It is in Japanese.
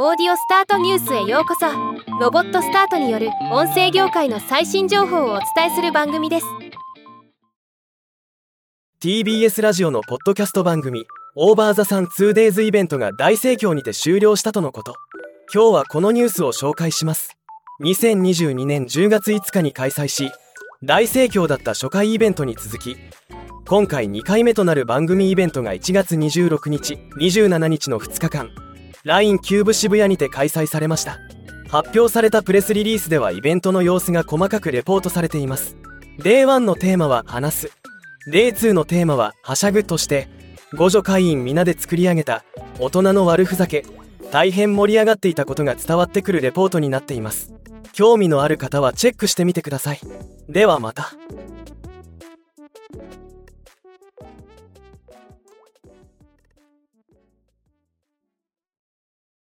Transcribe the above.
オーディオスタートニュースへようこそ。ロボットスタートによる音声業界の最新情報をお伝えする番組です。TBS ラジオのポッドキャスト番組オーバーザさん 2days イベントが大盛況にて終了したとのこと。今日はこのニュースを紹介します。2022年10月5日に開催し大盛況だった初回イベントに続き今回2回目となる番組イベントが1月26日27日の2日間。LINE キューブ渋谷にて開催されました。発表されたプレスリリースではイベントの様子が細かくレポートされています。Day1 のテーマは話す。Day2 のテーマははしゃぐとして互助会員皆で作り上げた大人の悪ふざけ大変盛り上がっていたことが伝わってくるレポートになっています。興味のある方はチェックしてみてください。ではまた。